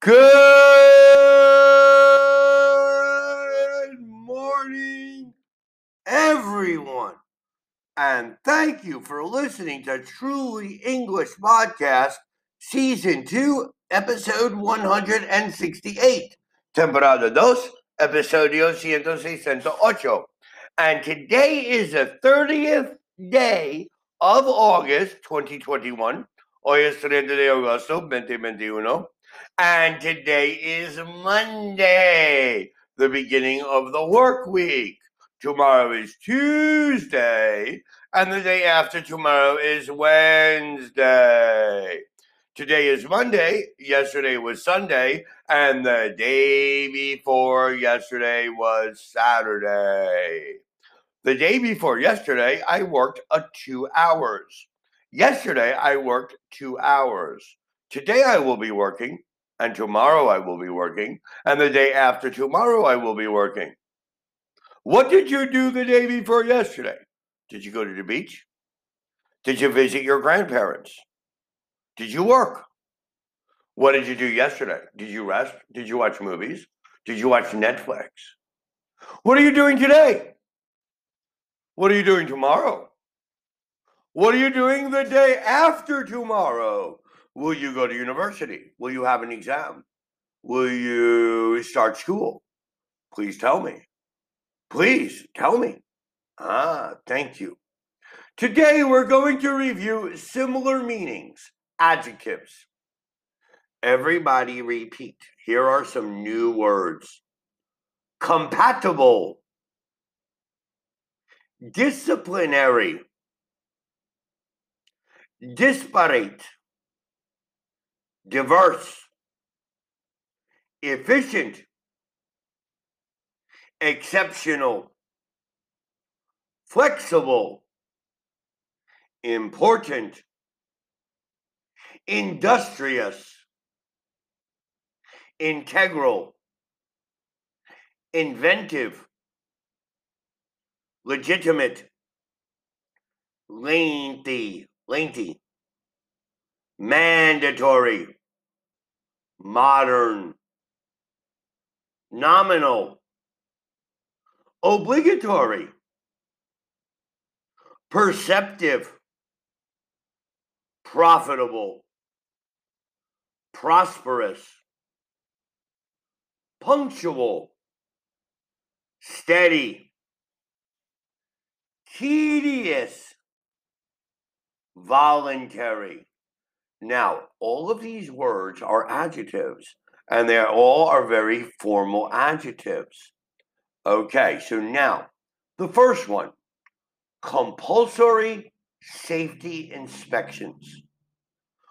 Good morning, everyone. And thank you for listening to Truly English Podcast, Season 2, Episode 168. Temporada 2, Episodio 168. And today is the 30th day of August 2021. Hoy es 30 de agosto 2021. And today is Monday, the beginning of the work week. Tomorrow is Tuesday, and the day after tomorrow is Wednesday. Today is Monday, yesterday was Sunday, and the day before yesterday was Saturday. The day before yesterday, I worked a two hours. Yesterday, I worked two hours. Today, I will be working and tomorrow I will be working, and the day after tomorrow I will be working. What did you do the day before yesterday? Did you go to the beach? Did you visit your grandparents? Did you work? What did you do yesterday? Did you rest? Did you watch movies? Did you watch Netflix? What are you doing today? What are you doing tomorrow? What are you doing the day after tomorrow? Will you go to university? Will you have an exam? Will you start school? Please tell me. Please tell me. Ah, thank you. Today we're going to review similar meanings, adjectives. Everybody repeat. Here are some new words compatible, disciplinary, disparate diverse, efficient, exceptional, flexible, important, industrious, integral, inventive, legitimate, lengthy, lengthy, mandatory, modern, nominal, obligatory, perceptive, profitable, prosperous, punctual, steady, tedious, voluntary now, all of these words are adjectives, and they all are very formal adjectives. Okay, so now the first one compulsory safety inspections.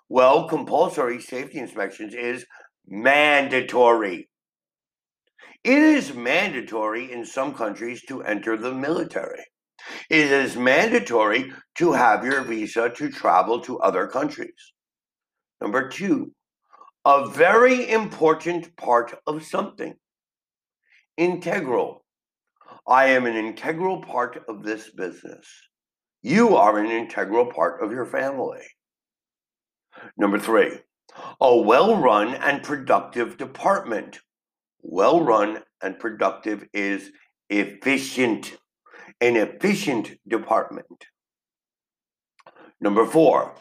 Well, compulsory safety inspections is mandatory. It is mandatory in some countries to enter the military. It is mandatory to have your visa to travel to other countries. Number two, a very important part of something. Integral. I am an integral part of this business. You are an integral part of your family. Number three, a well run and productive department. Well run and productive is efficient. An efficient department. Number four,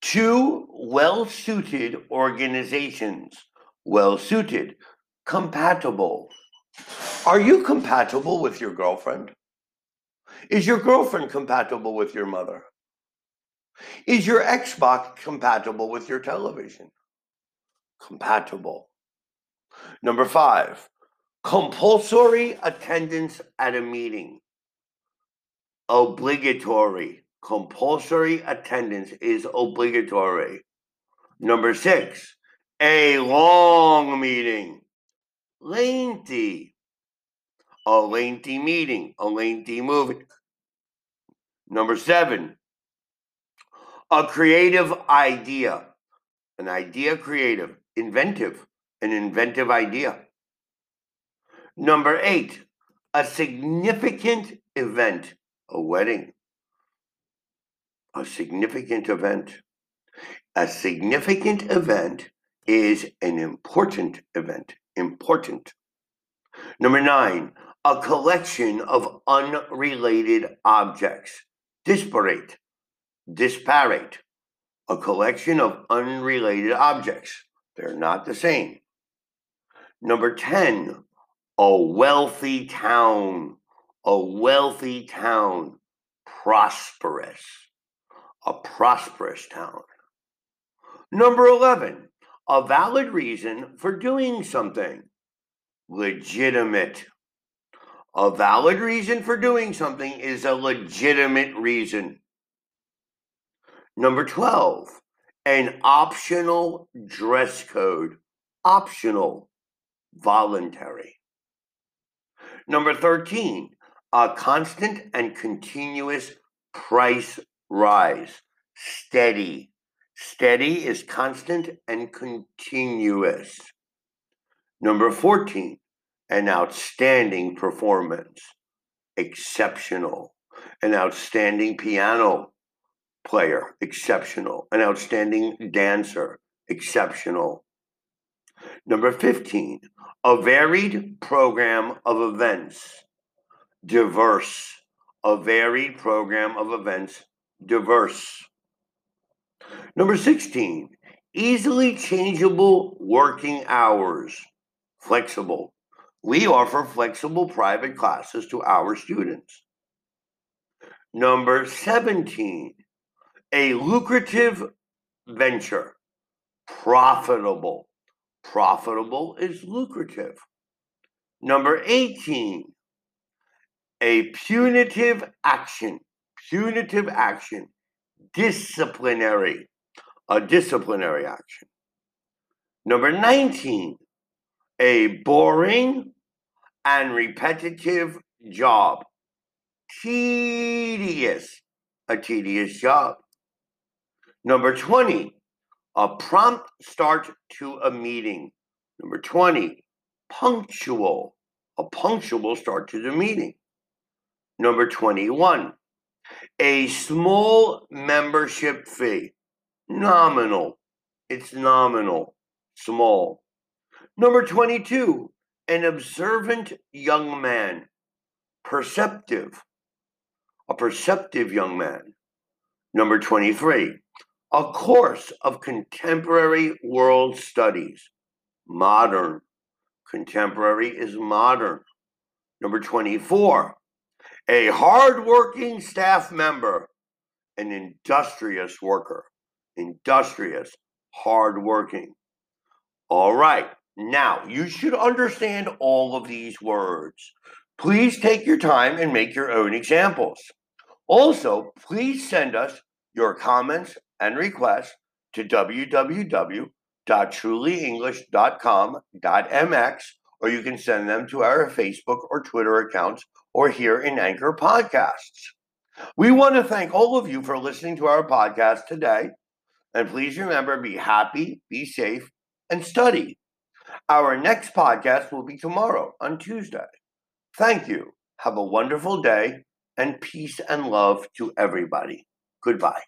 two well suited organizations. Well suited, compatible. Are you compatible with your girlfriend? Is your girlfriend compatible with your mother? Is your Xbox compatible with your television? Compatible. Number five, compulsory attendance at a meeting. Obligatory compulsory attendance is obligatory. Number six, a long meeting. Lengthy. A lengthy meeting, a lengthy movie. Number seven, a creative idea. An idea creative, inventive, an inventive idea. Number eight, a significant event, a wedding a significant event. A significant event is an important event. Important. Number nine, a collection of unrelated objects. Disparate. Disparate. A collection of unrelated objects. They're not the same. Number 10, a wealthy town. A wealthy town. Prosperous. A prosperous town. Number 11, a valid reason for doing something. Legitimate. A valid reason for doing something is a legitimate reason. Number 12, an optional dress code. Optional, voluntary. Number 13, a constant and continuous price rise. Steady. Steady is constant and continuous. Number 14, an outstanding performance. Exceptional. An outstanding piano player. Exceptional. An outstanding dancer. Exceptional. Number 15, a varied program of events. Diverse. A varied program of events. Diverse. Number 16, easily changeable working hours, flexible. We offer flexible private classes to our students. Number 17, a lucrative venture, profitable. Profitable is lucrative. Number 18, a punitive action. Punitive action disciplinary, a disciplinary action. Number 19, a boring and repetitive job. Tedious, a tedious job. Number 20, a prompt start to a meeting. Number 20, punctual, a punctual start to the meeting. Number 21, a small membership fee. Nominal. It's nominal. Small. Number 22, an observant young man. Perceptive. A perceptive young man. Number 23, a course of contemporary world studies. Modern. Contemporary is modern. Number 24, a hardworking staff member, an industrious worker, industrious, hardworking. All right, now you should understand all of these words. Please take your time and make your own examples. Also, please send us your comments and requests to www.trulyenglish.com.mx or you can send them to our Facebook or Twitter accounts or here in Anchor Podcasts. We want to thank all of you for listening to our podcast today. And please remember be happy, be safe, and study. Our next podcast will be tomorrow on Tuesday. Thank you. Have a wonderful day and peace and love to everybody. Goodbye.